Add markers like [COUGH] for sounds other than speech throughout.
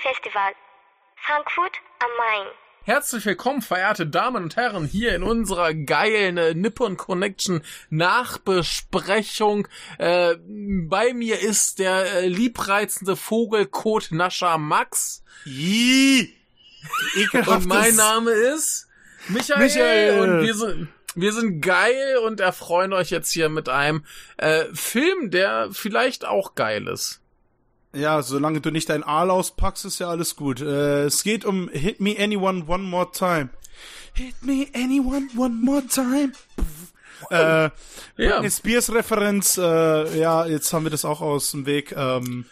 Filmfestival, Frankfurt am Main. Herzlich willkommen, verehrte Damen und Herren, hier in unserer geilen äh, Nippon Connection Nachbesprechung. Äh, bei mir ist der äh, liebreizende Vogelkotnascher Max. Ii, und mein Name ist Michael, Michael. und wir sind wir sind geil und erfreuen euch jetzt hier mit einem äh, Film, der vielleicht auch geil ist. Ja, solange du nicht dein Aal auspackst, ist ja alles gut. Äh, es geht um Hit Me Anyone One More Time. Hit Me Anyone One More Time. äh, Britney Spears Referenz, äh, ja, jetzt haben wir das auch aus dem Weg. Ähm,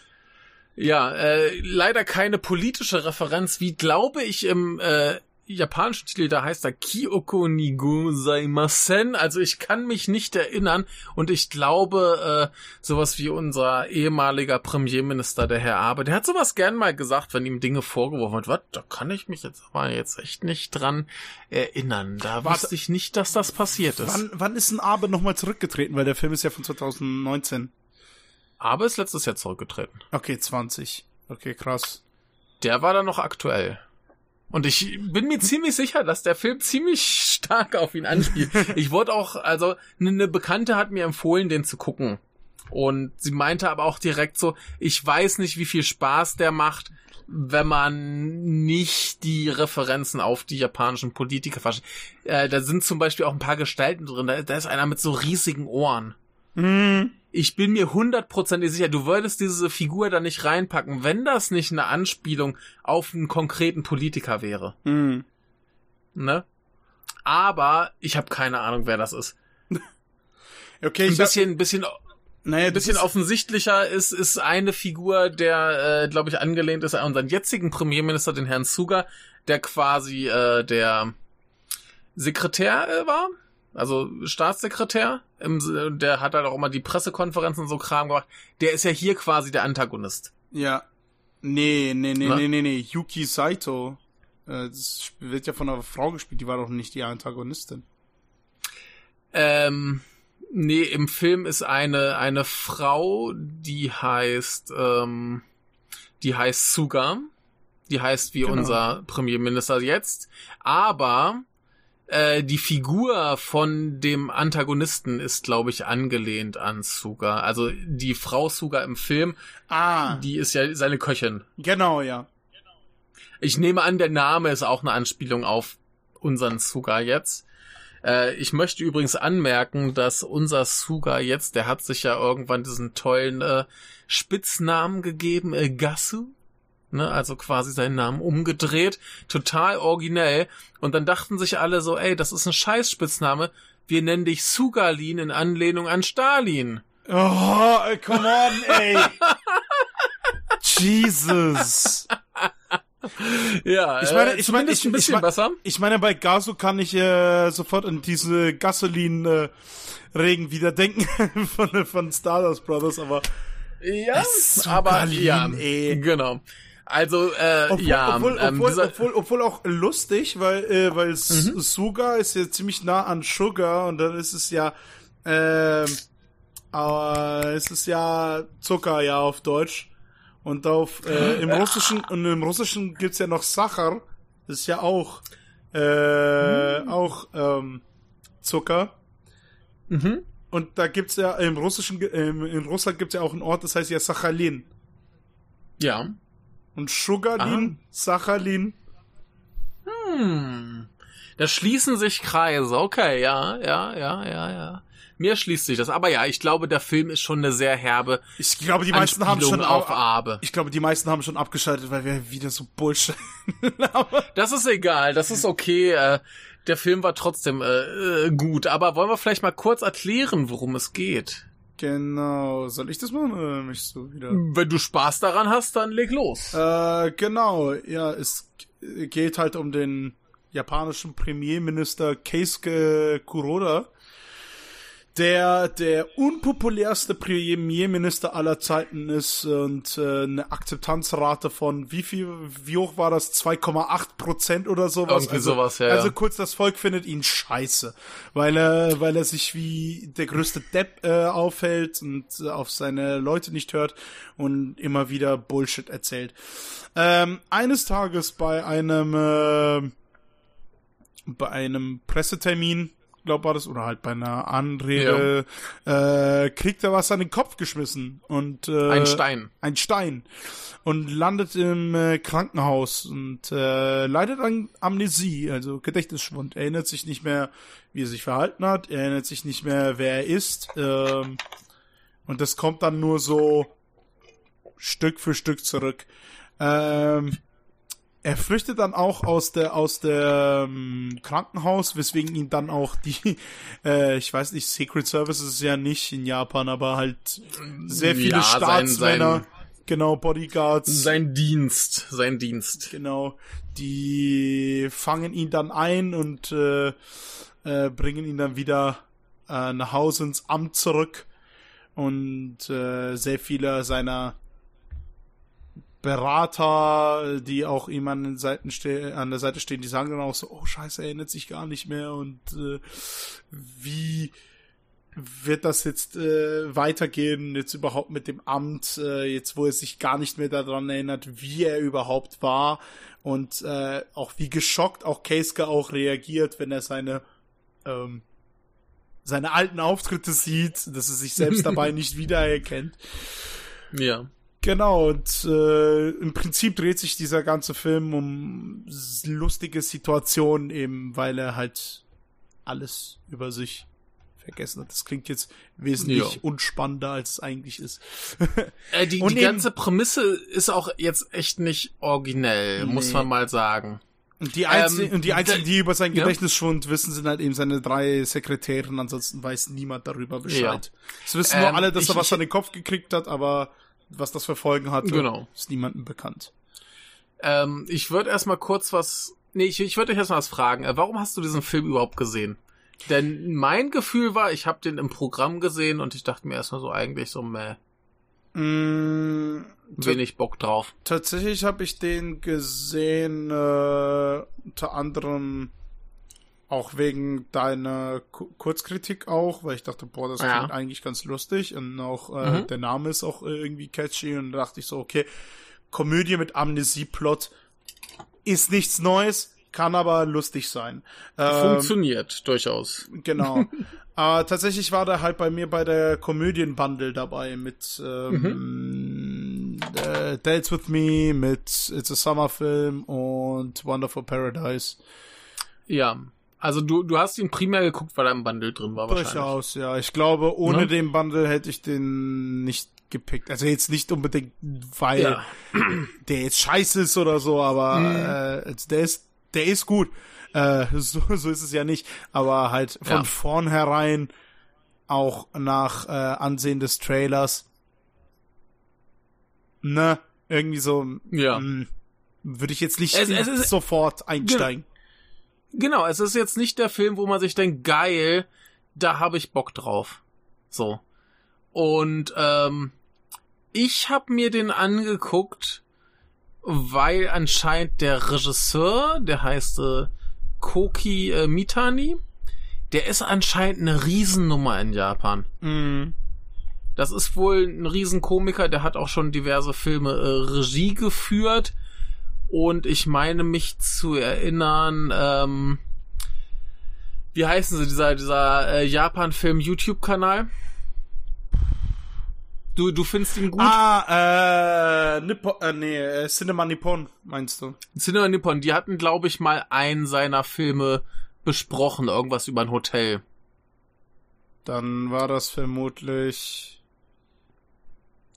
Ja, äh, leider keine politische Referenz, wie glaube ich im äh, japanischen Titel, da heißt er Kyoko Nigo Saimasen. Also ich kann mich nicht erinnern und ich glaube, äh, sowas wie unser ehemaliger Premierminister, der Herr Abe, der hat sowas gern mal gesagt, wenn ihm Dinge vorgeworfen wird. Was, da kann ich mich jetzt aber jetzt echt nicht dran erinnern. Da Warte. wusste ich nicht, dass das passiert ist. wann, wann ist ein Abe nochmal zurückgetreten? Weil der Film ist ja von 2019. Abe ist letztes Jahr zurückgetreten. Okay, 20. Okay, krass. Der war dann noch aktuell. Und ich bin mir ziemlich sicher, dass der Film ziemlich stark auf ihn anspielt. [LAUGHS] ich wurde auch, also eine Bekannte hat mir empfohlen, den zu gucken. Und sie meinte aber auch direkt so, ich weiß nicht, wie viel Spaß der macht, wenn man nicht die Referenzen auf die japanischen Politiker versteht. Äh, da sind zum Beispiel auch ein paar Gestalten drin. Da, da ist einer mit so riesigen Ohren. Hm. Ich bin mir hundertprozentig sicher, du würdest diese Figur da nicht reinpacken, wenn das nicht eine Anspielung auf einen konkreten Politiker wäre. Hm. Ne? Aber ich habe keine Ahnung, wer das ist. [LAUGHS] Okay, Ein bisschen, ein bisschen, naja, ein bisschen ist, offensichtlicher ist, ist eine Figur, der, äh, glaube ich, angelehnt ist an unseren jetzigen Premierminister, den Herrn Suga, der quasi äh, der Sekretär äh, war. Also Staatssekretär, im, der hat halt auch immer die Pressekonferenzen und so Kram gemacht. Der ist ja hier quasi der Antagonist. Ja. Nee, nee, nee, Na? nee, nee, nee. Yuki Saito. Äh, Das wird ja von einer Frau gespielt, die war doch nicht die Antagonistin. Ähm, nee, im Film ist eine, eine Frau, die heißt, ähm, die heißt Suga. Die heißt wie Genau. unser Premierminister jetzt. Aber äh, die Figur von dem Antagonisten ist, glaube ich, angelehnt an Suga. Also die Frau Suga im Film, Ah, die ist ja seine Köchin. genau, ja. Ich nehme an, der Name ist auch eine Anspielung auf unseren Suga jetzt. Äh, ich möchte übrigens anmerken, dass unser Suga jetzt, der hat sich ja irgendwann diesen tollen äh, Spitznamen gegeben, äh, Gasu. Ne, also quasi seinen Namen umgedreht, total originell. Und dann dachten sich alle so, ey, das ist ein Scheiß-Spitzname. Wir nennen dich Sugalin in Anlehnung an Stalin. Oh, come on, ey. [LAUGHS] Jesus. Ja, Ich meine, äh, ich meine, ich, ein ich, bisschen mein- besser. ich meine, bei Gaso kann ich äh, sofort an diese Gasolin-Regen wieder denken [LAUGHS] von, von Stardust Brothers, aber Ja, aber Sugalin, ja, ey. genau. Also äh, Obwohl, ja, obwohl, ähm, obwohl, obwohl, obwohl auch lustig, weil, äh, weil Mhm. Sugar ist ja ziemlich nah an Sugar und dann ist es ja, ähm, aber es ist ja Zucker, ja, auf Deutsch. Und auf, äh, im Russischen, und im Russischen gibt's ja noch Sachar. Das ist ja auch, äh, Mhm. auch, ähm, Zucker. mhm. Und da gibt's ja, im Russischen, ähm, in Russland gibt's ja auch einen Ort, das heißt ja Sachalin. ja. Und Sugarlin, Sachalin, Hm. Da schließen sich Kreise. Okay, ja, ja, ja, ja, ja. Mir schließt sich das. Aber ja, ich glaube, der Film ist schon eine sehr herbe Ich glaube, die meisten haben schon auf au- Abe. Ich glaube, die meisten haben schon abgeschaltet, weil wir wieder so Bullshit. [LAUGHS] Das ist egal, das ist okay. Äh, der Film war trotzdem äh, äh, gut. Aber wollen wir vielleicht mal kurz erklären, worum es geht? Genau. Soll ich das machen oder möchtest du wieder? Wenn du Spaß daran hast, dann leg los. Äh, genau. Ja, es geht halt um den japanischen Premierminister Keisuke Kuroda, der der unpopulärste Premierminister aller Zeiten ist und äh, eine Akzeptanzrate von wie viel, wie hoch war das? 2,8 Prozent oder sowas. Irgendwie also, sowas, ja, Also kurz, das Volk findet ihn scheiße, weil er, weil er sich wie der größte Depp äh, aufhält und äh, auf seine Leute nicht hört und immer wieder Bullshit erzählt. Ähm, eines Tages bei einem äh, bei einem Pressetermin, glaub war das, oder halt bei einer Anrede, äh, kriegt er was an den Kopf geschmissen und äh, Ein Stein. ein Stein und landet im äh, Krankenhaus und äh, leidet an Amnesie, also Gedächtnisschwund. Er erinnert sich nicht mehr, wie er sich verhalten hat, er erinnert sich nicht mehr, wer er ist. Ähm, und das kommt dann nur so Stück für Stück zurück. Ähm, er flüchtet dann auch aus der aus der ähm, Krankenhaus, weswegen ihn dann auch die, [LAUGHS] äh, ich weiß nicht, Secret Service ist ja nicht in Japan, aber halt sehr viele Ja, sein- Staatsmänner, sein- genau Bodyguards, Sein Dienst, sein Dienst. genau, die fangen ihn dann ein und äh, äh, bringen ihn dann wieder äh, nach Hause ins Amt zurück. Und äh, sehr viele seiner Berater, die auch ihm an, den Seiten an der Seite stehen, die sagen dann auch so, oh scheiße, er erinnert sich gar nicht mehr und äh, wie wird das jetzt äh, weitergehen, jetzt überhaupt mit dem Amt, äh, jetzt wo er sich gar nicht mehr daran erinnert, wie er überhaupt war und äh, auch wie geschockt auch Keisuke auch reagiert, wenn er seine ähm, seine alten Auftritte sieht, dass er sich selbst dabei [LAUGHS] nicht wiedererkennt. Ja. Genau, und äh, im Prinzip dreht sich dieser ganze Film um lustige Situationen, eben weil er halt alles über sich vergessen hat. Das klingt jetzt wesentlich Ja. unspannender, als es eigentlich ist. [LAUGHS] Äh, die Und die ganze Prämisse ist auch jetzt echt nicht originell, muss Nee. man mal sagen. Und die, Einzi Ähm, die Einzigen, die über seinen ja. Gedächtnisschwund wissen, sind halt eben seine drei Sekretärinnen, ansonsten weiß niemand darüber Bescheid. Es wissen nur Ähm, alle, dass ich- er was ich- an den Kopf gekriegt hat, aber was das für Folgen hatte, Genau. ist niemandem bekannt. Ähm, ich würde erstmal kurz was. Nee, ich, ich würde euch erstmal was fragen. Äh, warum hast du diesen Film überhaupt gesehen? Denn mein Gefühl war, ich habe den im Programm gesehen und ich dachte mir erstmal so eigentlich so, meh, Mm, wenig Bock drauf. Tatsächlich habe ich den gesehen, äh, unter anderem auch wegen deiner Ku- Kurzkritik auch, weil ich dachte, boah, das Ja. klingt eigentlich ganz lustig und auch äh, Mhm. der Name ist auch äh, irgendwie catchy und da dachte ich so, okay, Komödie mit Amnesieplot ist nichts Neues, kann aber lustig sein. Ähm, Funktioniert durchaus. Genau. Aber [LAUGHS] tatsächlich war der halt bei mir bei der Komödienbundle dabei mit ähm, äh, Dates with Me, mit It's a Summer Film und Wonderful Paradise. Ja. Also du, du hast ihn primär geguckt, weil er im Bundle drin war wahrscheinlich. Durchaus, ja. Ich glaube, ohne Ne? den Bundle hätte ich den nicht gepickt. Also jetzt nicht unbedingt, weil Ja. [CLEARS THROAT] der jetzt scheiße ist oder so, aber äh, der ist, der ist gut. Äh, [LAUGHS] so, so ist es ja nicht. Aber halt von Ja. vornherein auch nach äh, Ansehen des Trailers, ne, irgendwie so, Ja. mh, würde ich jetzt nicht Es- es ist- sofort einsteigen. Genau, es ist jetzt nicht der Film, wo man sich denkt, geil, da habe ich Bock drauf. So. Und ähm, ich habe mir den angeguckt, weil anscheinend der Regisseur, der heißt äh, Koki äh, Mitani, der ist anscheinend eine Riesennummer in Japan. Mhm. Das ist wohl ein Riesenkomiker, der hat auch schon diverse Filme äh, Regie geführt. Und ich meine mich zu erinnern, ähm, wie heißen sie, dieser, dieser äh, Japan-Film YouTube-Kanal? Du, du findest ihn gut? Ah, äh, Nippon, äh, nee, äh, Cinema Nippon, meinst du? Cinema Nippon, die hatten, glaube ich, mal einen seiner Filme besprochen, irgendwas über ein Hotel. Dann war das vermutlich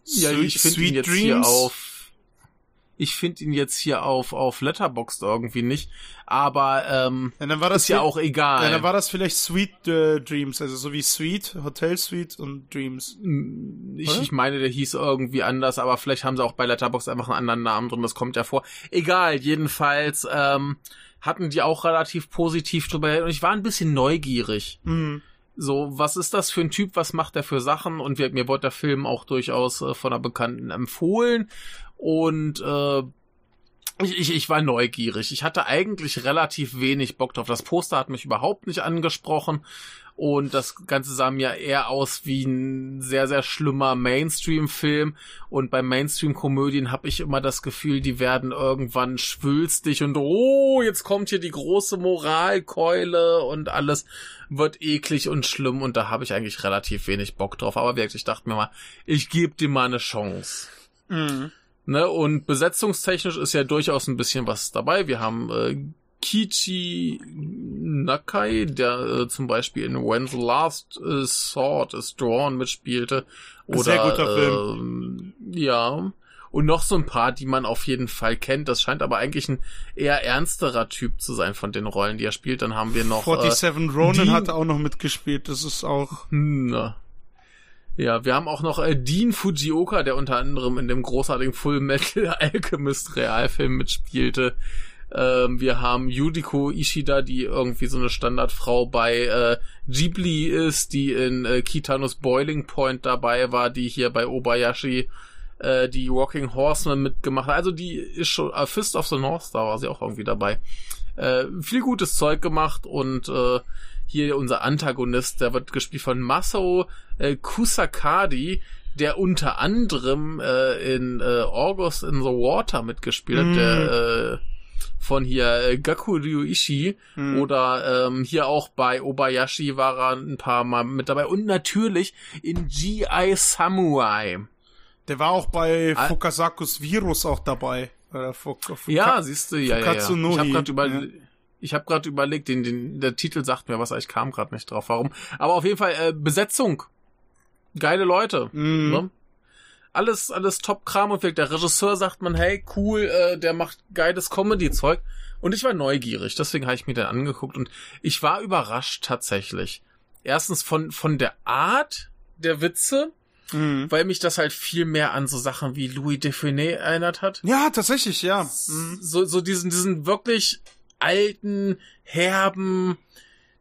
Ja, ich finde ihn jetzt Dreams. hier auf. Ich finde ihn jetzt hier auf auf Letterboxd irgendwie nicht, aber ähm, Ja, dann war das ist ja auch egal. Ja, dann war das vielleicht Sweet äh, Dreams, also so wie Sweet, Hotel Suite und Dreams. ich, Oder? ich meine, der hieß irgendwie anders, aber vielleicht haben sie auch bei Letterboxd einfach einen anderen Namen drin, das kommt ja vor. Egal, jedenfalls ähm, hatten die auch relativ positiv drüber und ich war ein bisschen neugierig. Mhm. So, was ist das für ein Typ? Was macht er für Sachen? Und wir, mir wurde der Film auch durchaus äh, von einer Bekannten empfohlen. Und äh, ich, ich, ich war neugierig. Ich hatte eigentlich relativ wenig Bock drauf. Das Poster hat mich überhaupt nicht angesprochen. Und das Ganze sah mir eher aus wie ein sehr, sehr schlimmer Mainstream-Film. Und bei Mainstream-Komödien habe ich immer das Gefühl, die werden irgendwann schwülstig und oh, jetzt kommt hier die große Moralkeule und alles wird eklig und schlimm. Und da habe ich eigentlich relativ wenig Bock drauf. Aber wirklich, ich dachte mir mal, ich gebe dir mal eine Chance. Mhm. Ne, und besetzungstechnisch ist ja durchaus ein bisschen was dabei. Wir haben äh, Kichi Nakai, der äh, zum Beispiel in When the Last äh, Sword is Drawn mitspielte. Oder, Sehr guter ähm, Ja. Und noch so ein paar, die man auf jeden Fall kennt. Das scheint aber eigentlich ein eher ernsterer Typ zu sein von den Rollen, die er spielt. Dann haben wir noch. 47 äh, Ronin hat auch noch mitgespielt. Das ist auch. na. Ja, wir haben auch noch äh, Dean Fujioka, der unter anderem in dem großartigen Full Metal [LAUGHS] Alchemist Realfilm mitspielte. Ähm, wir haben Yudiko Ishida, die irgendwie so eine Standardfrau bei äh, Ghibli ist, die in äh, Kitanos Boiling Point dabei war, die hier bei Obayashi äh, die Walking Horseman mitgemacht hat. Also die ist schon, äh, Fist of the North Star war sie auch irgendwie dabei. Äh, viel gutes Zeug gemacht und äh, hier unser Antagonist, der wird gespielt von Masao äh, Kusakadi, der unter anderem äh, in äh, August in the Water mitgespielt hat, Mm. der äh, von hier äh, Gaku Ryuichi Hm. oder ähm, hier auch bei Obayashi war er ein paar Mal mit dabei und natürlich in G.I. Samurai. Der war auch bei. Fukasakus Virus auch dabei. Fuk Ja, siehst du, ja, ja, ja. Ich habe gerade über, ja. ich habe gerade überlegt, den, den, der Titel sagt mir was, ich kam gerade nicht drauf, warum. Aber auf jeden Fall äh, Besetzung, geile Leute, Mhm. ne? Alles, alles Top-Kram und der Regisseur sagt man, hey, cool, äh, der macht geiles Comedy-Zeug. Und ich war neugierig, deswegen habe ich mir den angeguckt und ich war überrascht tatsächlich. Erstens von, von der Art der Witze, Mhm. weil mich das halt viel mehr an so Sachen wie Louis Define erinnert hat Ja, tatsächlich, ja. Mhm. so, so diesen, diesen wirklich alten, herben,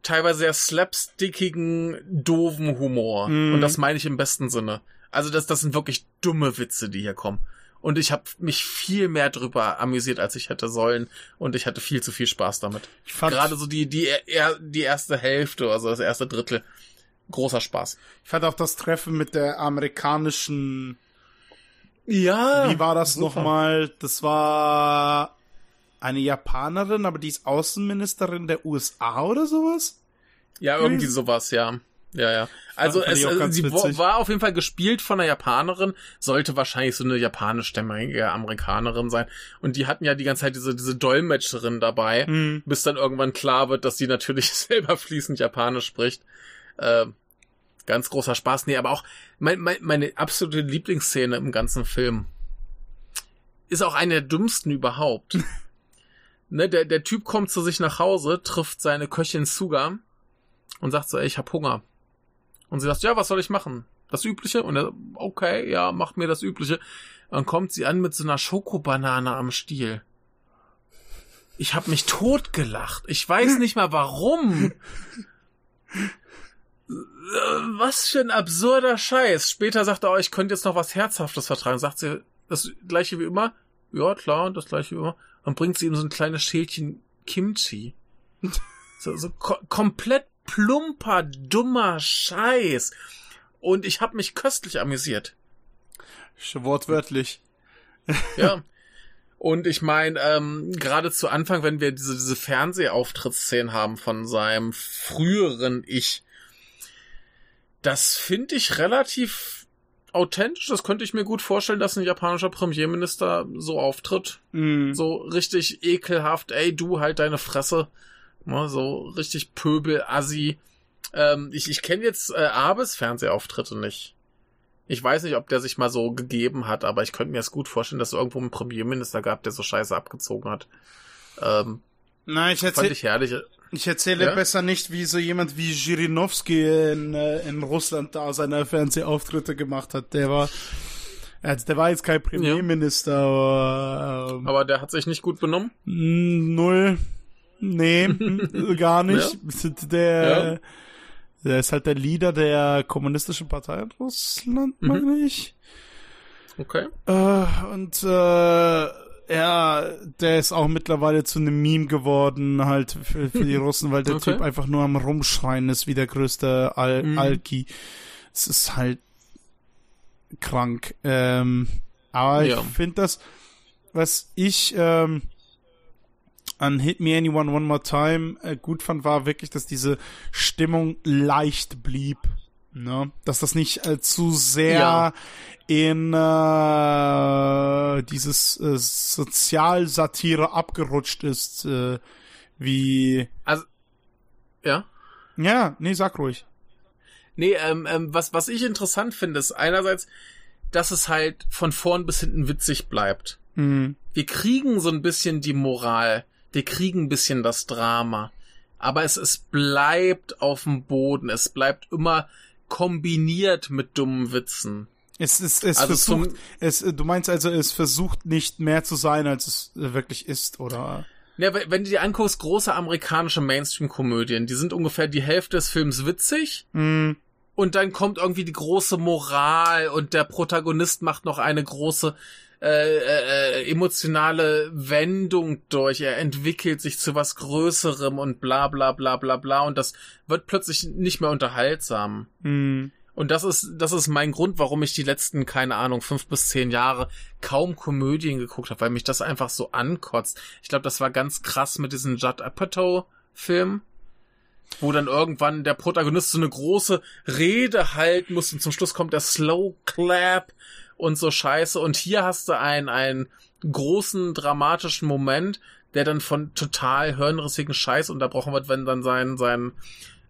teilweise sehr slapstickigen, doofen Humor. Mhm. Und das meine ich im besten Sinne. Also das, das sind wirklich dumme Witze, die hier kommen. Und ich habe mich viel mehr drüber amüsiert, als ich hätte sollen. Und ich hatte viel zu viel Spaß damit. Ich fand, Gerade so die, die, die erste Hälfte, also das erste Drittel. Großer Spaß. ich fand auch das Treffen mit der amerikanischen. Ja. Wie war das nochmal? Das war eine Japanerin, aber die ist Außenministerin der USA oder sowas? Ja, irgendwie sowas, ja. Ja, ja. Also es, äh, sie witzig. war auf jeden Fall gespielt von einer Japanerin, sollte wahrscheinlich so eine japanischstämmige Amerikanerin sein. Und die hatten ja die ganze Zeit diese, diese Dolmetscherin dabei, Mhm. bis dann irgendwann klar wird, dass die natürlich [LAUGHS] selber fließend Japanisch spricht. Äh, ganz großer Spaß. Nee, aber auch mein, mein, meine absolute Lieblingsszene im ganzen Film ist auch eine der dümmsten überhaupt. [LAUGHS] ne, der, der Typ kommt zu sich nach Hause, trifft seine Köchin Suga und sagt so, ey, ich hab Hunger. Und sie sagt, ja, was soll ich machen? Das Übliche? Und er, okay, ja, mach mir das Übliche. Dann kommt sie an mit so einer Schokobanane am Stiel. Ich hab mich totgelacht. Ich weiß nicht mal warum. [LAUGHS] Was für ein absurder Scheiß. Später sagt er, oh, ich könnte jetzt noch was Herzhaftes vertragen. Sagt sie, das gleiche wie immer? Ja, klar, das gleiche wie immer. Dann bringt sie ihm so ein kleines Schälchen Kimchi. [LAUGHS] So, so ko komplett plumper, dummer Scheiß. Und ich habe mich köstlich amüsiert. Wortwörtlich. Ja. [LAUGHS] Und ich meine, ähm, gerade zu Anfang, wenn wir diese, diese Fernsehauftrittsszenen haben von seinem früheren Ich, das finde ich relativ authentisch. Das könnte ich mir gut vorstellen, dass ein japanischer Premierminister so auftritt. Mhm. So richtig ekelhaft, ey, du halt deine Fresse. Ne, so richtig Pöbel, Assi. Ähm, ich ich kenne jetzt äh, Abes Fernsehauftritte nicht. Ich weiß nicht, ob der sich mal so gegeben hat, aber ich könnte mir das gut vorstellen, dass es irgendwo einen Premierminister gab, der so scheiße abgezogen hat. Ähm, Nein, ich fand erzähl, ich herrlich. Ich erzähle Ja? besser nicht, wie so jemand wie Zhirinovsky in, äh, in Russland da seine Fernsehauftritte gemacht hat. Der war, äh, der war jetzt kein Premierminister, aber, ähm, Aber der hat sich nicht gut benommen. Mm, Null. Nee, [LAUGHS] gar nicht. Der, Der ist halt der Leader der kommunistischen Partei in Russland, meine ich. Okay. Äh, und äh, ja, der ist auch mittlerweile zu einem Meme geworden, halt für, für die [LAUGHS] Russen, weil der Okay. Typ einfach nur am Rumschreien ist, wie der größte Al Mhm. Alki. Es ist halt krank. Ähm, aber Ja. ich finde das, was ich ähm, an Hit Me Anyone One More Time äh, gut fand, war wirklich, dass diese Stimmung leicht blieb. Ne? Dass das nicht äh, zu sehr Ja. in äh, dieses äh, Sozialsatire abgerutscht ist, äh, wie Also, ja. ja, nee, sag ruhig. Nee, ähm, ähm, was, was ich interessant finde, ist einerseits, dass es halt von vorn bis hinten witzig bleibt. Mhm. Wir kriegen so ein bisschen die Moral, wir kriegen ein bisschen das Drama, aber es, es bleibt auf dem Boden, es bleibt immer kombiniert mit dummen Witzen. Es ist, es Also versucht, es, du meinst also, es versucht nicht mehr zu sein, als es äh, wirklich ist, oder? Ja, wenn du dir anguckst, große amerikanische Mainstream-Komödien, die sind ungefähr die Hälfte des Films witzig Mhm. und dann kommt irgendwie die große Moral und der Protagonist macht noch eine große äh, äh, emotionale Wendung durch. Er entwickelt sich zu was Größerem und bla bla bla bla bla und das wird plötzlich nicht mehr unterhaltsam. Mhm. Und das ist, das ist mein Grund, warum ich die letzten, keine Ahnung, fünf bis zehn Jahre kaum Komödien geguckt habe, weil mich das einfach so ankotzt. Ich glaube, das war ganz krass mit diesem Judd Apatow-Film, wo dann irgendwann der Protagonist so eine große Rede halten muss und zum Schluss kommt der Slow Clap und so Scheiße. Und hier hast du einen, einen großen dramatischen Moment, der dann von total hirnrissigen Scheiß unterbrochen wird, wenn dann sein, sein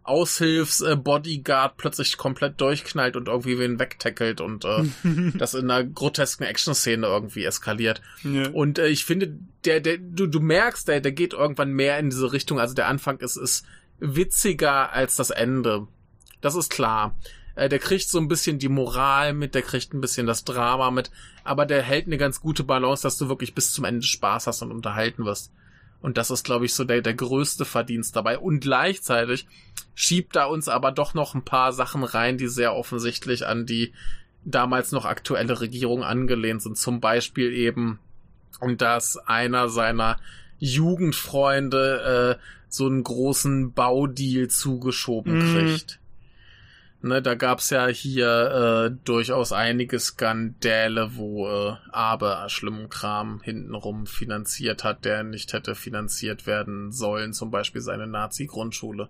Aushilfs-Bodyguard plötzlich komplett durchknallt und irgendwie wen wegtackelt und äh, [LAUGHS] das in einer grotesken Action-Szene irgendwie eskaliert. Ja. Und äh, ich finde, der, der, du, du merkst, der, der geht irgendwann mehr in diese Richtung. Also der Anfang ist, ist witziger als das Ende. Das ist klar. Äh, der kriegt so ein bisschen die Moral mit, der kriegt ein bisschen das Drama mit, aber der hält eine ganz gute Balance, dass du wirklich bis zum Ende Spaß hast und unterhalten wirst. Und das ist, glaube ich, so der, der größte Verdienst dabei. Und gleichzeitig schiebt er uns aber doch noch ein paar Sachen rein, die sehr offensichtlich an die damals noch aktuelle Regierung angelehnt sind. Zum Beispiel eben, dass einer seiner Jugendfreunde äh, so einen großen Baudeal zugeschoben Mhm. kriegt. Ne, da gab's ja hier äh, durchaus einige Skandale, wo äh, Abe schlimmen Kram hintenrum finanziert hat, der nicht hätte finanziert werden sollen, zum Beispiel seine Nazi-Grundschule.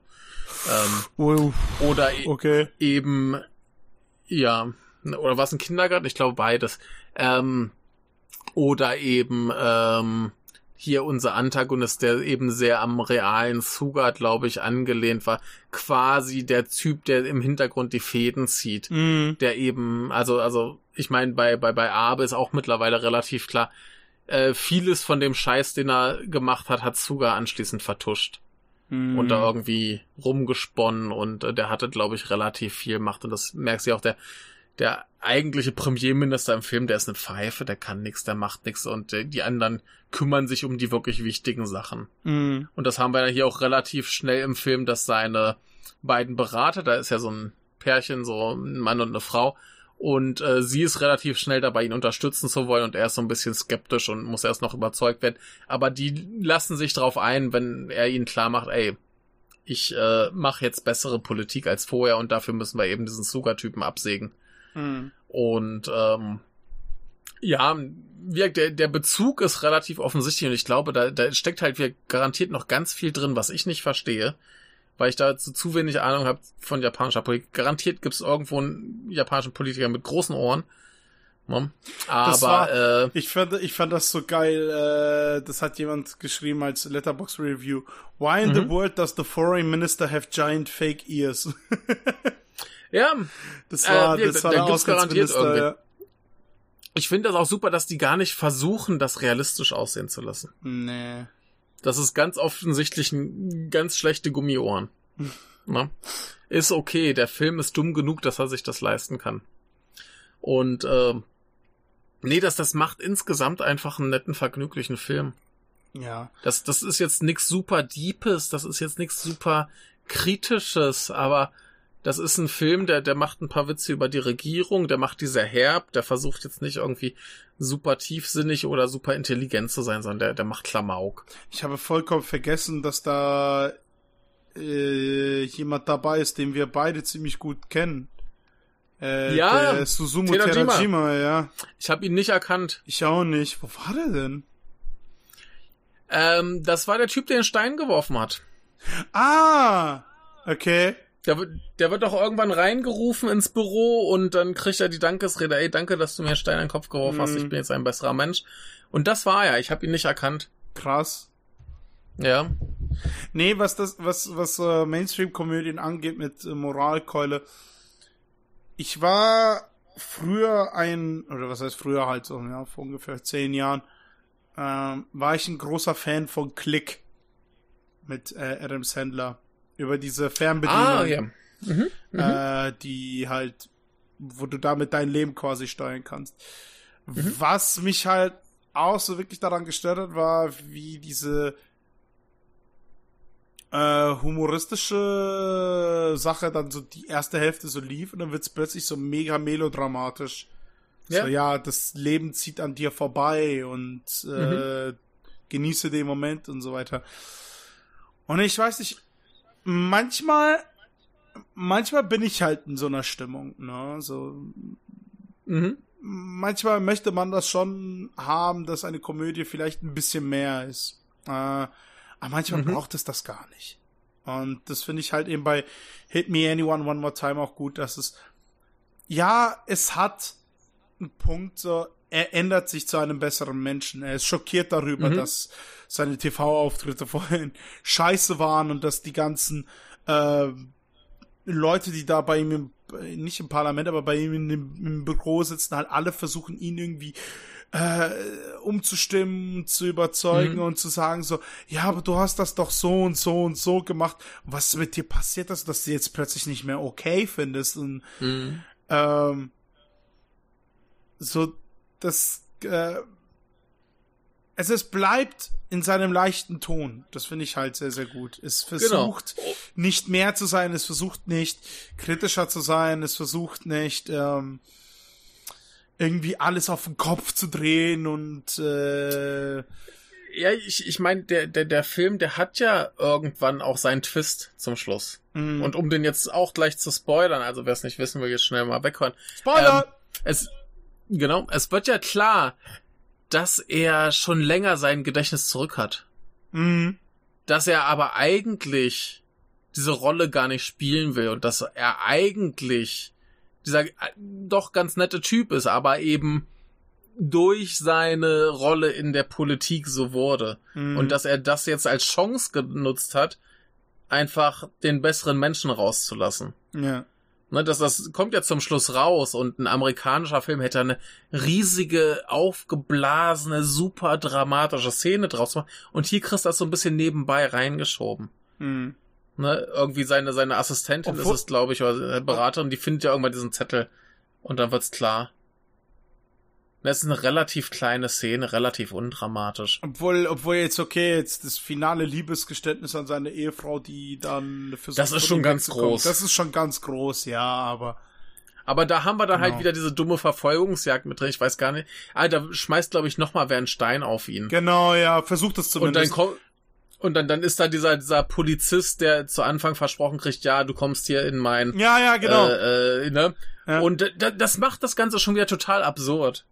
Ähm, Oh, oder e- okay. eben, ja, oder was ein Kindergarten? Ich glaube beides. Ähm, oder eben ähm, hier unser Antagonist, der eben sehr am realen Sugar, glaube ich, angelehnt war. Quasi der Typ, der im Hintergrund die Fäden zieht. Mhm. Der eben, also, also, ich meine, bei, bei, bei Abe ist auch mittlerweile relativ klar, äh, vieles von dem Scheiß, den er gemacht hat, hat Suga anschließend vertuscht Mhm. und da irgendwie rumgesponnen und äh, der hatte, glaube ich, relativ viel Macht und das merkst du auch, der, der eigentliche Premierminister im Film, der ist eine Pfeife, der kann nix, der macht nix und äh, die anderen kümmern sich um die wirklich wichtigen Sachen. Mhm. Und das haben wir dann hier auch relativ schnell im Film, dass seine beiden Berater, da ist ja so ein Pärchen, so ein Mann und eine Frau, und äh, sie ist relativ schnell dabei, ihn unterstützen zu wollen und er ist so ein bisschen skeptisch und muss erst noch überzeugt werden. Aber die lassen sich drauf ein, wenn er ihnen klar macht, ey, ich äh, mache jetzt bessere Politik als vorher und dafür müssen wir eben diesen Suga-Typen absägen. Mhm. Und ähm, ja, wir, der, der Bezug ist relativ offensichtlich und ich glaube, da, da steckt halt wir garantiert noch ganz viel drin, was ich nicht verstehe, weil ich dazu zu wenig Ahnung habe von japanischer Politik. Garantiert gibt es irgendwo einen japanischen Politiker mit großen Ohren. Ne? Aber war- äh, Ich fand, ich fand das so geil. Äh, das hat jemand geschrieben als Letterbox Review. Why in the Mhm. world does the foreign minister have giant fake ears? [LAUGHS] ja, Das Äh, war, wir- das war da der gibt's garantiert Auslandsminister. Ja. ich finde das auch super, dass die gar nicht versuchen, das realistisch aussehen zu lassen. Nee. Das ist ganz offensichtlich ein ganz schlechte Gummiohren. [LAUGHS] Ne? Ist okay, der Film ist dumm genug, dass er sich das leisten kann. Und äh, nee, das, das macht insgesamt einfach einen netten, vergnüglichen Film. Ja. Das, das ist jetzt nix super Deepes, das ist jetzt nix super Kritisches, aber Das ist ein Film, der, der macht ein paar Witze über die Regierung, der macht die sehr herb, der versucht jetzt nicht irgendwie super tiefsinnig oder super intelligent zu sein, sondern der, der macht Klamauk. Ich habe vollkommen vergessen, dass da äh, jemand dabei ist, den wir beide ziemlich gut kennen. Äh, Ja, der Susumu Terajima. Terajima, ja. Ich habe ihn nicht erkannt. Ich auch nicht. Wo war der denn? Ähm, das war der Typ, der den Stein geworfen hat. Ah! Okay. Der, wird- der wird doch irgendwann reingerufen ins Büro und dann kriegt er die Dankesrede, ey, danke, dass du mir Stein in den Kopf geworfen hast, Mhm. ich bin jetzt ein besserer Mensch. Und das war er, ich habe ihn nicht erkannt. Krass. Ja. Nee, was das, was, was äh, Mainstream-Komödien angeht mit äh, Moralkeule. Ich war früher ein, oder was heißt früher halt so, ja, vor ungefähr zehn Jahren, ähm, war ich ein großer Fan von Click mit äh, Adam Sandler. Über diese Fernbedienung, Ah, ja. Mhm. äh, die halt, wo du damit dein Leben quasi steuern kannst. Mhm. Was mich halt auch so wirklich daran gestört hat, war, wie diese äh, humoristische Sache dann so die erste Hälfte so lief und dann wird's plötzlich so mega melodramatisch. Ja. So, ja, das Leben zieht an dir vorbei und äh, genieße den Moment und so weiter. Und ich weiß nicht, manchmal, manchmal bin ich halt in so einer Stimmung, ne, so, Mhm. manchmal möchte man das schon haben, dass eine Komödie vielleicht ein bisschen mehr ist. Äh, aber manchmal Mhm. braucht es das gar nicht. Und das finde ich halt eben bei Hit Me Anyone One More Time auch gut, dass es, ja, es hat einen Punkt, so, er ändert sich zu einem besseren Menschen. Er ist schockiert darüber, Mhm. dass seine TV-Auftritte [LAUGHS] vorhin scheiße waren und dass die ganzen äh, Leute, die da bei ihm im, nicht im Parlament, aber bei ihm in dem, im Büro sitzen, halt alle versuchen, ihn irgendwie äh, umzustimmen, zu überzeugen Mhm. und zu sagen so, ja, aber du hast das doch so und so und so gemacht. Was mit dir passiert ist, dass du jetzt plötzlich nicht mehr okay findest und Mhm. ähm, so, das, äh, es ist, bleibt in seinem leichten Ton. Das finde ich halt sehr, sehr gut. Es versucht nicht mehr zu sein, es versucht nicht kritischer zu sein, es versucht nicht, ähm, irgendwie alles auf den Kopf zu drehen und, äh, Ja, ich, ich meine, der, der, der Film, der hat ja irgendwann auch seinen Twist zum Schluss. mh. Und um den jetzt auch gleich zu spoilern, also wer es nicht wissen will, jetzt schnell mal weghören. Spoiler! Ähm, es, genau, es wird ja klar, dass er schon länger sein Gedächtnis zurück hat. Mhm. Dass er aber eigentlich diese Rolle gar nicht spielen will und dass er eigentlich dieser äh, doch ganz nette Typ ist, aber eben durch seine Rolle in der Politik so wurde. Mhm. Und dass er das jetzt als Chance genutzt hat, einfach den besseren Menschen rauszulassen. ja. Ne, das, das kommt ja zum Schluss raus und ein amerikanischer Film hätte eine riesige, aufgeblasene, super dramatische Szene draus gemacht und hier kriegst du das so ein bisschen nebenbei reingeschoben. Mhm. Ne, irgendwie seine, seine Assistentin Obwohl- ist es, glaube ich, oder Beraterin, die findet ja irgendwann diesen Zettel und dann wird's klar. Das ist eine relativ kleine Szene, relativ undramatisch. Obwohl, obwohl jetzt okay, jetzt das finale Liebesgeständnis an seine Ehefrau, die dann versucht, Das ist schon ganz groß. Das ist schon ganz groß, ja, aber Aber da haben wir dann Genau. halt wieder diese dumme Verfolgungsjagd mit drin. Ich weiß gar nicht. Ah, da schmeißt, glaube ich, noch mal wer einen Stein auf ihn. genau, ja, versucht es Und dann zumindest. kommt und dann, dann ist da dieser, dieser Polizist, der zu Anfang versprochen kriegt, ja, du kommst hier in mein, ja, ja, genau. äh, äh, ne? Ja. Und da, das macht das Ganze schon wieder total absurd.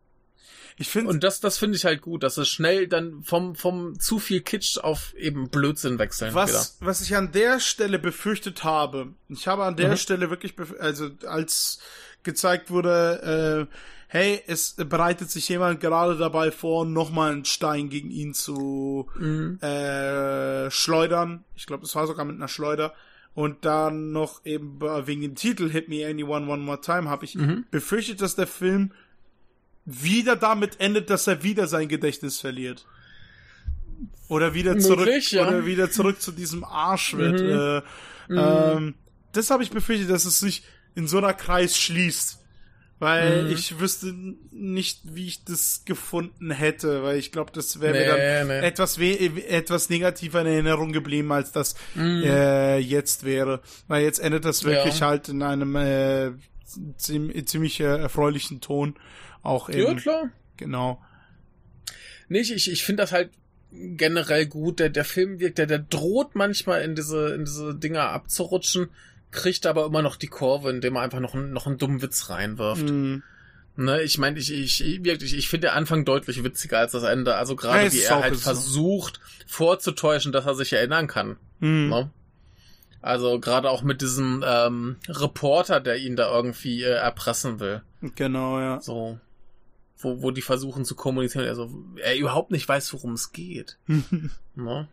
Ich finde, Und das, das finde ich halt gut, dass es schnell dann vom, vom zu viel Kitsch auf eben Blödsinn wechseln wieder. was, was ich an der Stelle befürchtet habe, ich habe an der Mhm. Stelle wirklich, also als gezeigt wurde, äh, hey, es bereitet sich jemand gerade dabei vor, nochmal einen Stein gegen ihn zu Mhm. äh, schleudern. Ich glaube, es war sogar mit einer Schleuder. Und dann noch eben wegen dem Titel Hit Me Anyone One More Time habe ich Mhm. befürchtet, dass der Film wieder damit endet, dass er wieder sein Gedächtnis verliert. Oder wieder zurück, Möglich, ja. oder wieder zurück zu diesem Arsch wird. Mhm. Äh, ähm, das habe ich befürchtet, dass es sich in so einer Kreis schließt. Weil Mhm. ich wüsste nicht, wie ich das gefunden hätte, weil ich glaube, das wäre Nee, mir dann nee. etwas we etwas negativer in Erinnerung geblieben, als das Mhm. äh, jetzt wäre. Weil jetzt endet das wirklich Ja. halt in einem äh, ziem- ziemlich äh, erfreulichen Ton. Auch Ja, eben, klar. genau. Nicht, ich, ich finde das halt generell gut. Der, der Film wirkt, der, der droht manchmal in diese, in diese Dinger abzurutschen, kriegt aber immer noch die Kurve, indem er einfach noch, einen- noch einen dummen Witz reinwirft. Mhm. Ne, ich meine, ich, ich, ich, wirklich, ich finde der Anfang deutlich witziger als das Ende. Also Ja, gerade wie er halt versucht vorzutäuschen, dass er sich erinnern kann. Mhm. Ne? Also gerade auch mit diesem ähm, Reporter, der ihn da irgendwie äh, erpressen will. Genau, ja. So. Wo, wo die versuchen zu kommunizieren, also er überhaupt nicht weiß, worum es geht. [LAUGHS] Ne?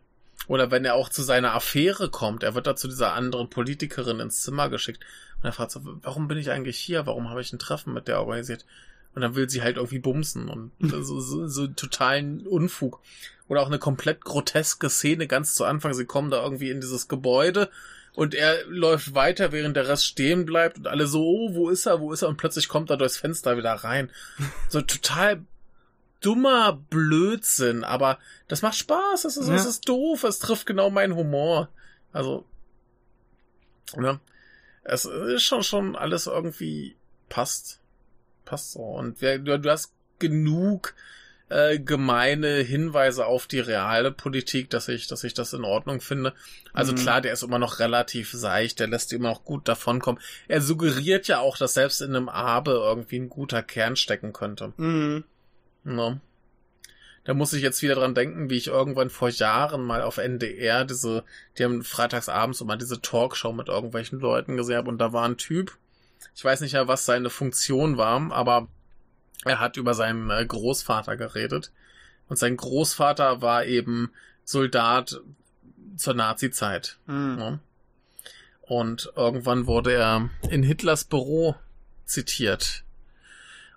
Oder wenn er auch zu seiner Affäre kommt, er wird da zu dieser anderen Politikerin ins Zimmer geschickt und er fragt so, warum bin ich eigentlich hier? Warum habe ich ein Treffen mit der organisiert? Und dann will sie halt irgendwie bumsen und [LAUGHS] so, so, so totalen Unfug. Oder auch eine komplett groteske Szene ganz zu Anfang. Sie kommen da irgendwie in dieses Gebäude und er läuft weiter, während der Rest stehen bleibt und alle so, oh, wo ist er, wo ist er? Und plötzlich kommt er durchs Fenster wieder rein. [LAUGHS] So total dummer Blödsinn, aber das macht Spaß, das ist, das Ja. ist doof, es trifft genau meinen Humor. Also, ne, es ist schon, schon alles irgendwie passt. Passt so. Und wer, du, du hast genug äh, gemeine Hinweise auf die reale Politik, dass ich, dass ich das in Ordnung finde. Also Mhm. klar, der ist immer noch relativ seicht, der lässt immer noch gut davonkommen. Er suggeriert ja auch, dass selbst in einem Abe irgendwie ein guter Kern stecken könnte. Mhm. Ne? Da muss ich jetzt wieder dran denken, wie ich irgendwann vor Jahren mal auf NDR diese, die haben freitagsabends immer diese Talkshow mit irgendwelchen Leuten gesehen habe und da war ein Typ, ich weiß nicht ja, was seine Funktion war, aber er hat über seinen äh, Großvater geredet und sein Großvater war eben Soldat zur Nazi-Zeit. Mhm. Ne? Und irgendwann wurde er in Hitlers Büro zitiert.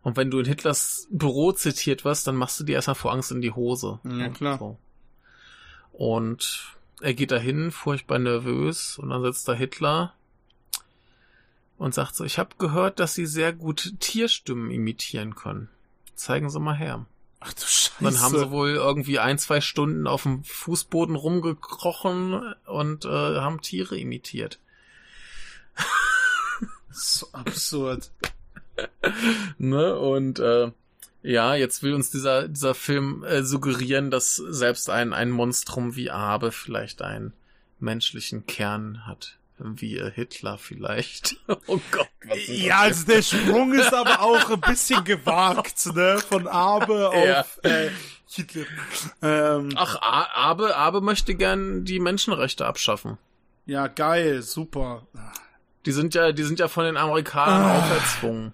Und wenn du in Hitlers Büro zitiert wirst, dann machst du dir erstmal vor Angst in die Hose. Ja, klar. So. Und er geht dahin, furchtbar nervös, und dann sitzt da Hitler und sagt so, ich habe gehört, dass Sie sehr gut Tierstimmen imitieren können. Zeigen Sie mal her. Ach du Scheiße. Dann haben sie wohl irgendwie ein, zwei Stunden auf dem Fußboden rumgekrochen und äh, haben Tiere imitiert. so absurd. [LAUGHS] Ne? Und äh, ja, jetzt will uns dieser, dieser Film äh, suggerieren, dass selbst ein, ein Monstrum wie Abe vielleicht einen menschlichen Kern hat. Wie äh, Hitler vielleicht. [LAUGHS] oh Gott. Was ist das Ja, also der Sprung ist aber auch ein bisschen gewagt, ne? Von Abe [LAUGHS] Ja. auf äh, Hitler. Ähm, Ach, Abe, Abe möchte gern die Menschenrechte abschaffen. ja, geil, super. Die sind ja, die sind ja von den Amerikanern Ah. auferzwungen.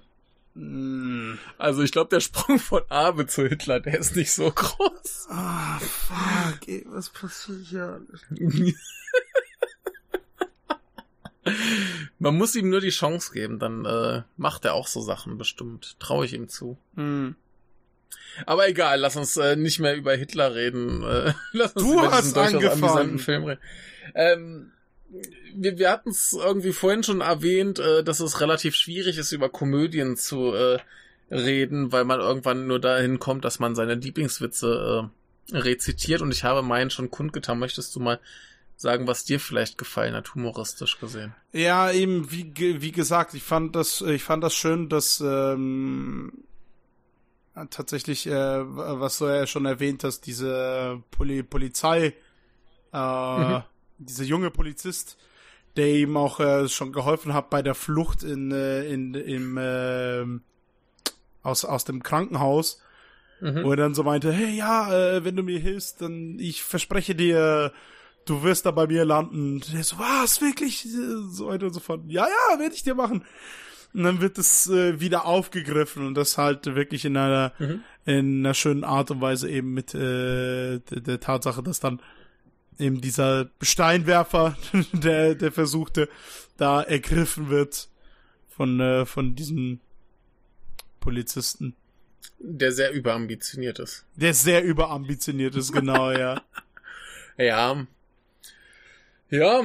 Mm. Also ich glaube, der Sprung von Abe zu Hitler, der ist nicht so groß. Ah, fuck, ey, was passiert hier? [LAUGHS] Man muss ihm nur die Chance geben, dann äh, macht er auch so Sachen bestimmt. Traue ich ihm zu. Hm. Aber egal, lass uns äh, nicht mehr über Hitler reden. Äh, [LAUGHS] lass uns Du über hast angefangen. Film reden. Ähm, wir wir hatten es irgendwie vorhin schon erwähnt, äh, dass es relativ schwierig ist, über Komödien zu äh, reden, weil man irgendwann nur dahin kommt, dass man seine Lieblingswitze äh, rezitiert. Und ich habe meinen schon kundgetan. Möchtest du mal sagen, was dir vielleicht gefallen hat, humoristisch gesehen? Ja, eben, wie, wie gesagt, ich fand das, ich fand das schön, dass ähm, tatsächlich, äh, was du ja schon erwähnt hast, diese Poli Polizei, äh, Mhm. dieser junge Polizist, der ihm auch äh, schon geholfen hat bei der Flucht in, äh, in im äh, aus aus dem Krankenhaus, Mhm. wo er dann so meinte, hey ja, äh, wenn du mir hilfst, dann ich verspreche dir, du wirst da bei mir landen. Und der so, was, wirklich? So weiter und so fort. Ja, ja, werde ich dir machen. Und dann wird es äh, wieder aufgegriffen und das halt wirklich in einer Mhm. in einer schönen Art und Weise eben mit äh, der, der Tatsache, dass dann eben dieser Steinwerfer, [LAUGHS] der der versuchte, da ergriffen wird von äh, von diesem Polizisten, Der sehr überambitioniert ist. der sehr überambitioniert ist, genau, ja. [LAUGHS] Ja. Ja.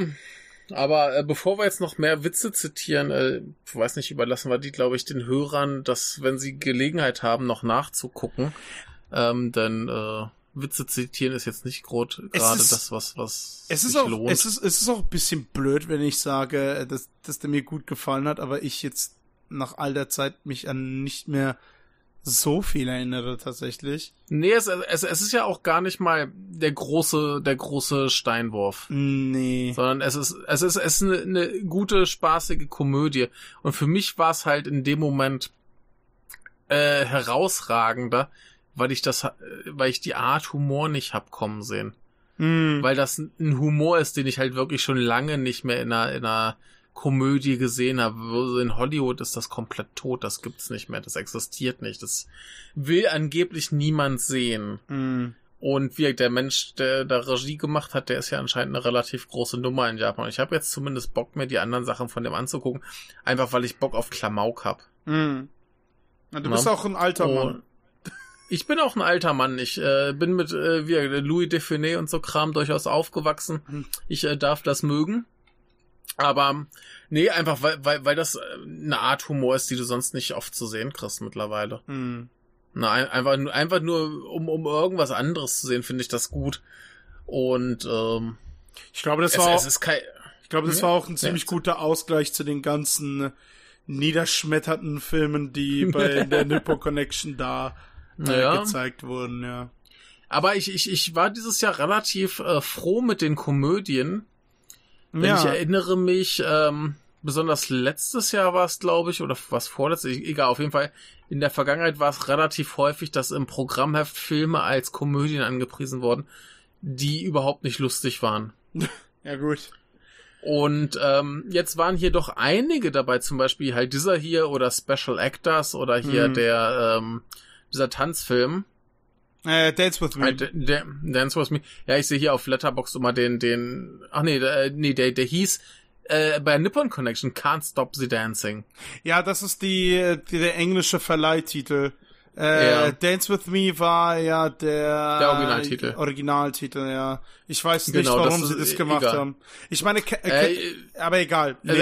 aber äh, bevor wir jetzt noch mehr Witze zitieren, äh, weiß nicht, überlassen wir die, glaube ich, den Hörern, dass, wenn sie Gelegenheit haben, noch nachzugucken, ähm, denn äh, Witze zitieren ist jetzt nicht gerade das, was, was es ist auch, lohnt. Es ist, es ist auch ein bisschen blöd, wenn ich sage, dass, dass der mir gut gefallen hat, aber ich jetzt nach all der Zeit mich an nicht mehr so viel erinnere tatsächlich. Nee, es, es, es ist ja auch gar nicht mal der große, der große Steinwurf. Nee. Sondern es ist, es ist, es ist eine, eine gute, spaßige Komödie. Und für mich war es halt in dem Moment äh, herausragender, weil ich das, weil ich die Art Humor nicht hab kommen sehen. Hm. Weil das ein Humor ist, den ich halt wirklich schon lange nicht mehr in einer, in einer Komödie gesehen habe. In Hollywood ist das komplett tot, das gibt's nicht mehr, das existiert nicht. Das will angeblich niemand sehen. Hm. Und wie der Mensch, der da Regie gemacht hat, der ist ja anscheinend eine relativ große Nummer in Japan. Ich habe jetzt zumindest Bock, mir die anderen Sachen von dem anzugucken, einfach weil ich Bock auf Klamauk hab. Hm. Na, du Na? bist auch ein alter Und Mann. [LAUGHS] Ich bin auch ein alter Mann. Ich äh, bin mit äh, wie, Louis Define und so Kram durchaus aufgewachsen. Hm. Ich äh, darf das mögen. Aber nee, einfach weil, weil, weil das äh, eine Art Humor ist, die du sonst nicht oft zu sehen kriegst mittlerweile. Hm. Na, ein- einfach, nur- einfach nur, um, um irgendwas anderes zu sehen, finde ich das gut. Und ähm, Ich glaube, das es, war es auch, kein. ich glaube, das Mhm. war auch ein ziemlich Ja. guter Ausgleich zu den ganzen niederschmetternden Filmen, die [LAUGHS] bei der Nippo Connection da äh, Ja. gezeigt wurden, ja. Aber ich, ich, ich war dieses Jahr relativ äh, froh mit den Komödien. Denn ja. ich erinnere mich, ähm, besonders letztes Jahr war es, glaube ich, oder was vorletztes, e- egal, auf jeden Fall, in der Vergangenheit war es relativ häufig, dass im Programmheft Filme als Komödien angepriesen wurden, die überhaupt nicht lustig waren. [LAUGHS] ja, gut. Und ähm, jetzt waren hier doch einige dabei, zum Beispiel halt dieser hier oder Special Actors oder hier Mhm. der ähm, dieser Tanzfilm. Äh, Dance with Me. Der Dance With Me. Ja, ich sehe hier auf Letterboxd immer den, den, ach nee, der, äh, nee, der, der hieß äh, bei Nippon Connection Can't Stop the Dancing. Ja, das ist die, die der englische Verleihtitel. Äh, Ja. Dance with Me war ja der, Der Originaltitel. Originaltitel, ja. Ich weiß nicht, Genau, warum das sie das gemacht egal. haben. Ich meine, Äh, aber egal. Nee,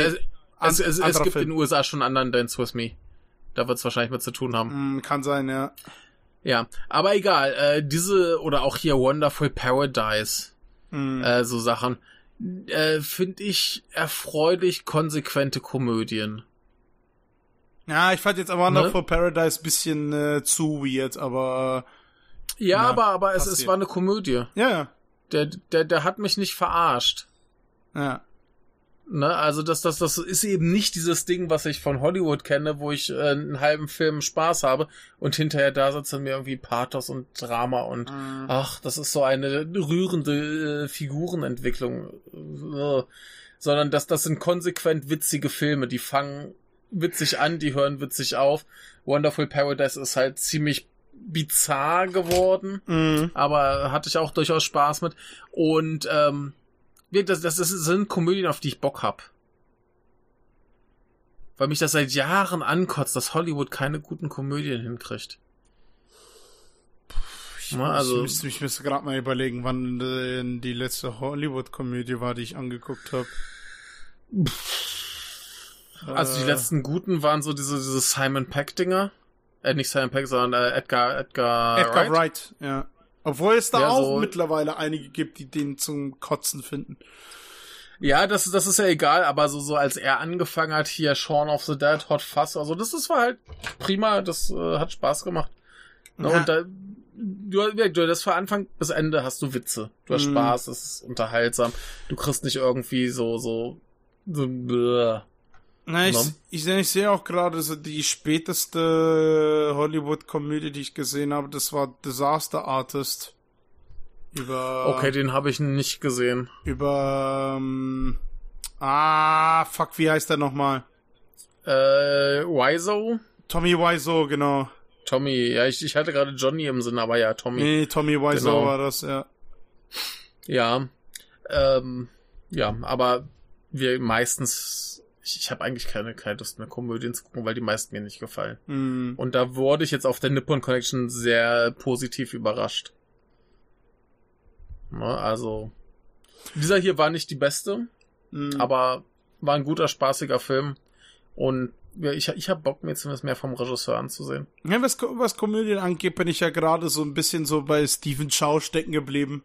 Also, es, es, es, es gibt Film. in den USA schon einen anderen Dance With Me. Da wird es wahrscheinlich mit zu tun haben. Hm, kann sein, ja. Ja, aber egal. Äh, diese oder auch hier Wonderful Paradise, Hm. äh, so Sachen, äh, finde ich erfreulich konsequente Komödien. Ja, ich fand jetzt aber Ne? Wonderful Paradise bisschen äh, zu weird, aber Ja, Ja, aber aber es, es war eine Komödie. äh, ja, ja. Der, der, der hat mich nicht verarscht. Ja. Ne, also das, das, das ist eben nicht dieses Ding, was ich von Hollywood kenne, wo ich äh, einen halben Film Spaß habe und hinterher da sitze und mir irgendwie Pathos und Drama und Mhm. ach, das ist so eine rührende äh, Figurenentwicklung. Äh, sondern das, das sind konsequent witzige Filme, die fangen witzig an, die hören witzig auf. Wonderful Paradise ist halt ziemlich bizarr geworden Mhm. aber hatte ich auch durchaus Spaß mit. Und ähm, das, das, das sind Komödien, auf die ich Bock hab. Weil mich das seit Jahren ankotzt, dass Hollywood keine guten Komödien hinkriegt. Ich, Na, also- ich müsste, ich müsste gerade mal überlegen, wann äh, die letzte Hollywood-Komödie war, die ich angeguckt habe. Also die Äh, letzten guten waren so diese, diese Simon Peck-Dinger. Äh, nicht Simon Peck, sondern äh, Edgar, Edgar, Edgar Wright. Wright, ja. Obwohl es da Ja, auch so- mittlerweile einige gibt, die den zum Kotzen finden. Ja, das, das ist ja egal, aber so, so als er angefangen hat, hier Shaun of the Dead, Hot Fuzz, also das, das war halt prima, das äh, hat Spaß gemacht. Ne, Ja. Und da, du, du, das von Anfang bis Ende hast du Witze. Du hast Mhm. Spaß, es ist unterhaltsam. Du kriegst nicht irgendwie so, so, so bläh. Na, ich, ich, ich sehe auch gerade so die späteste Hollywood-Komödie, die ich gesehen habe, das war Disaster Artist. Über, Okay, den habe ich nicht gesehen. über, ähm, ah, fuck, wie heißt der nochmal? Äh, Wiseau? Tommy Wiseau, genau. Tommy, ja, ich, ich hatte gerade Johnny im Sinn, aber ja, Tommy. Nee, Tommy Wiseau Genau. war das, ja. Ja, ähm, ja, aber wir meistens, ich, ich habe eigentlich keine, keine Lust mehr, Komödien zu gucken, weil die meisten mir nicht gefallen. Hm. Und da wurde ich jetzt auf der Nippon Connection sehr positiv überrascht. Na, also, dieser hier war nicht die beste. Mhm. Aber war ein guter, spaßiger Film. Und ja, ich, ich habe Bock, mir zumindest mehr vom Regisseur anzusehen. Ja, was, was Komödien angeht, bin ich ja gerade so ein bisschen so bei Stephen Chow stecken geblieben.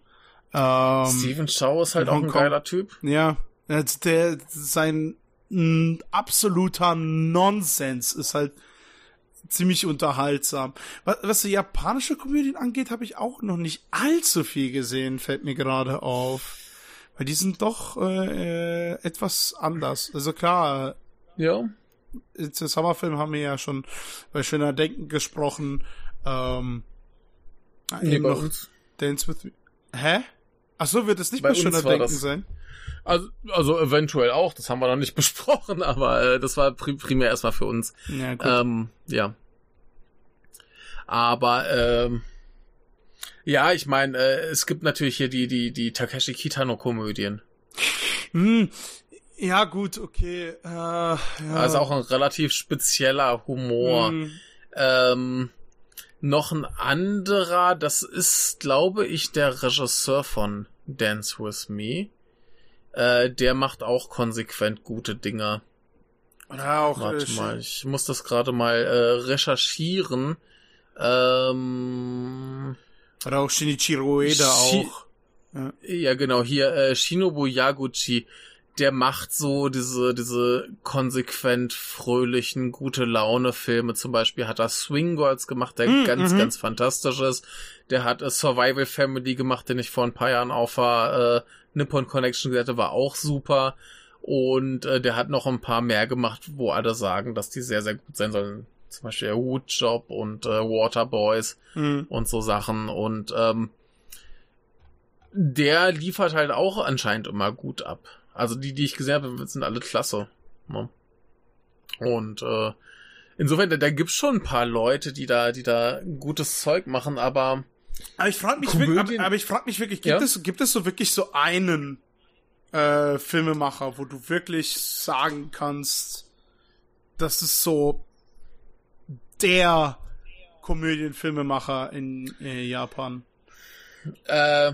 Ähm, Steven Chow ist halt auch ein geiler Typ. Ja, der, sein mh, absoluter Nonsens ist halt ziemlich unterhaltsam. Was, was so japanische Komödien angeht, habe ich auch noch nicht allzu viel gesehen, fällt mir gerade auf. Weil die sind doch äh, etwas anders. Also klar, Ja. jetzt im Sommerfilm haben wir ja schon bei Schöner Denken gesprochen. Ähm, Nee, eben noch uns. Dance with Me. Hä? Ach so, wird es nicht Bei bei Schöner Denken das- sein? Also, also eventuell auch, das haben wir noch nicht [LAUGHS] besprochen, aber äh, das war pri primär erstmal für uns. Ja, gut. Ähm, ja. Aber ähm, ja, ich meine, äh, es gibt natürlich hier die die die Takeshi Kitano Komödien. Hm, ja, gut, okay. Äh, ja. Also auch ein relativ spezieller Humor. Hm, Ähm, noch ein anderer, das ist, glaube ich, der Regisseur von Dance with Me. Äh, der macht auch konsequent gute Dinger. Oder auch, Warte äh, mal, ich muss das gerade mal äh, recherchieren. Ähm, Oder auch Shinichiro Ueda Shi- auch. ja, genau, hier äh, Shinobu Yaguchi, der macht so diese diese konsequent fröhlichen, gute Laune Filme. Zum Beispiel hat er Swing Girls gemacht, der Mm, ganz mhm. ganz fantastisch ist. Der hat Survival Family gemacht, den ich vor ein paar Jahren auf der äh, Nippon Connection gesehen hatte, war auch super. Und äh, der hat noch ein paar mehr gemacht, wo alle sagen, dass die sehr sehr gut sein sollen. Zum Beispiel Woodjob und äh, Waterboys Hm. und so Sachen. Und ähm, der liefert halt auch anscheinend immer gut ab. Also die, die ich gesehen habe, sind alle klasse. Ne? Und äh, insofern, da, da gibt's schon ein paar Leute, die da, die da gutes Zeug machen, aber Aber ich frage mich, Komödien- wirklich, aber, aber ich frage mich wirklich, gibt Ja? es gibt es so wirklich so einen äh, Filmemacher, wo du wirklich sagen kannst, das ist so der Komödienfilmemacher in äh, Japan. äh,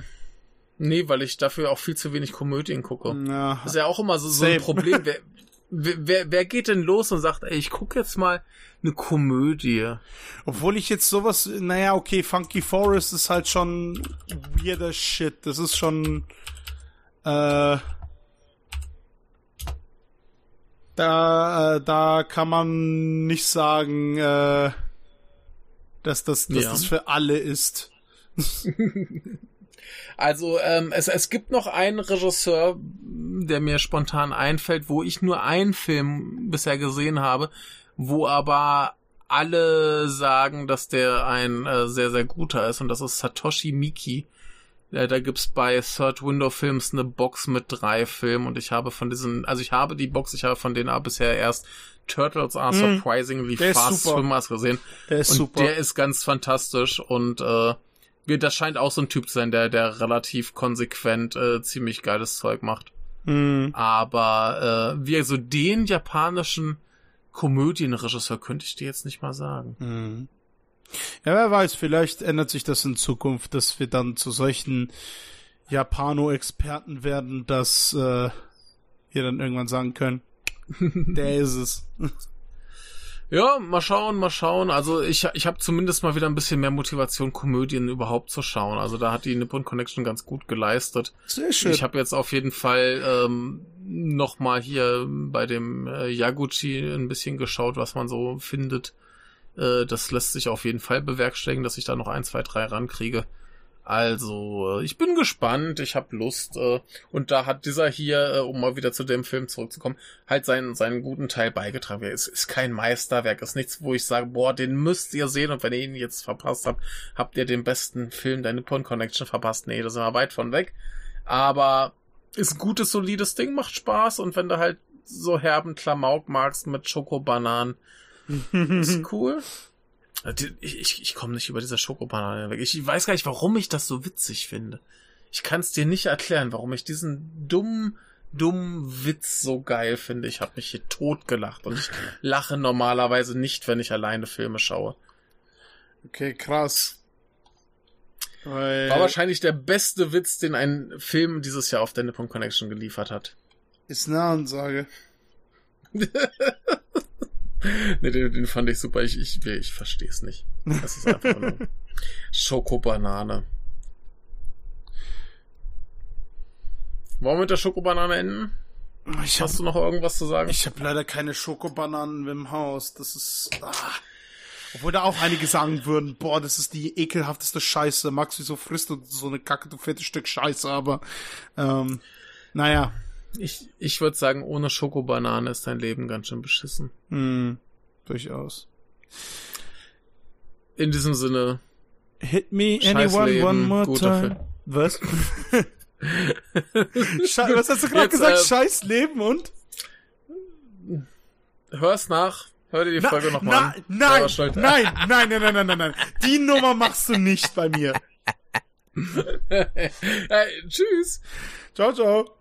nee, weil ich dafür auch viel zu wenig Komödien gucke. Ja, Das ist ja auch immer so, so ein. Problem. Wer, [LAUGHS] wer, wer, wer geht denn los und sagt, ey, ich gucke jetzt mal eine Komödie? Obwohl ich jetzt sowas, naja, okay, Funky Forest ist halt schon weirder Shit. Das ist schon, äh, da, äh, da kann man nicht sagen, äh, dass das, dass Ja. das für alle ist. [LAUGHS] Also ähm, es, es gibt noch einen Regisseur, der mir spontan einfällt, wo ich nur einen Film bisher gesehen habe, wo aber alle sagen, dass der ein äh, sehr, sehr guter ist und das ist Satoshi Miki. Äh, da gibt's bei Third Window Films eine Box mit drei Filmen und ich habe von diesen, also ich habe die Box, ich habe von denen aber bisher erst Turtles are Mm. surprisingly ist fast. Swimmers gesehen. Der ist und super. der ist ganz fantastisch und äh, das scheint auch so ein Typ zu sein, der, der relativ konsequent äh, ziemlich geiles Zeug macht. Hm. Aber äh, wie so den japanischen Komödienregisseur könnte ich dir jetzt nicht mal sagen. Hm. Ja, wer weiß, vielleicht ändert sich das in Zukunft, dass wir dann zu solchen Japano-Experten werden, dass äh, wir dann irgendwann sagen können, [LAUGHS] der ist es. Ja, mal schauen, mal schauen. Also ich, ich habe zumindest mal wieder ein bisschen mehr Motivation, Komödien überhaupt zu schauen. Also da hat die Nippon Connection ganz gut geleistet. Sehr schön. Ich habe jetzt auf jeden Fall ähm, noch mal hier bei dem äh, Yaguchi ein bisschen geschaut, was man so findet. Äh, das lässt sich auf jeden Fall bewerkstelligen, dass ich da noch ein, zwei, drei rankriege. Also, äh, ich bin gespannt, ich habe Lust. Äh, und da hat dieser hier, äh, um mal wieder zu dem Film zurückzukommen, halt seinen, seinen guten Teil beigetragen. Es ist kein Meisterwerk, ist nichts, wo ich sage, boah, den müsst ihr sehen und wenn ihr ihn jetzt verpasst habt, habt ihr den besten Film der Nippon Connection verpasst. Nee, da sind wir weit von weg. Aber ist ein gutes, solides Ding, macht Spaß und wenn du halt so herben Klamauk magst mit Schokobananen, [LAUGHS] ist cool. Ich, ich, ich komme nicht über diese Schokobanane weg. Ich weiß gar nicht, warum ich das so witzig finde. Ich kann es dir nicht erklären, warum ich diesen dummen, dummen Witz so geil finde. Ich habe mich hier totgelacht und ich [LAUGHS] lache normalerweise nicht, wenn ich alleine Filme schaue. Okay, krass. Weil, War wahrscheinlich der beste Witz, den ein Film dieses Jahr auf der Nippon Connection geliefert hat. Ist eine Ansage. [LAUGHS] [LAUGHS] nee, den, den fand ich super. Ich, ich, ich verstehe es nicht. Das ist einfach nur [LAUGHS] Schokobanane. Wollen wir mit der Schokobanane enden? Ich Hast hab, du noch irgendwas zu sagen? ich hab leider keine Schokobananen im Haus. Das ist. Ah. Obwohl da auch einige sagen würden, boah, das ist die ekelhafteste Scheiße. Max, wieso frisst du so eine Kacke, du fettes Stück Scheiße, aber ähm, naja. Ich, ich würde sagen, ohne Schokobanane ist dein Leben ganz schön beschissen. Hm, durchaus. In diesem Sinne, Hit me anyone Leben, one more time. Was? [LAUGHS] Sche was hast du gerade gesagt? äh, Scheiß Leben und? hör's nach. Hör dir die Na, Folge nochmal an. nein, nein, nein, nein, nein, nein, nein, nein. Die Nummer machst du nicht bei mir. [LAUGHS] Hey, tschüss. Ciao, ciao.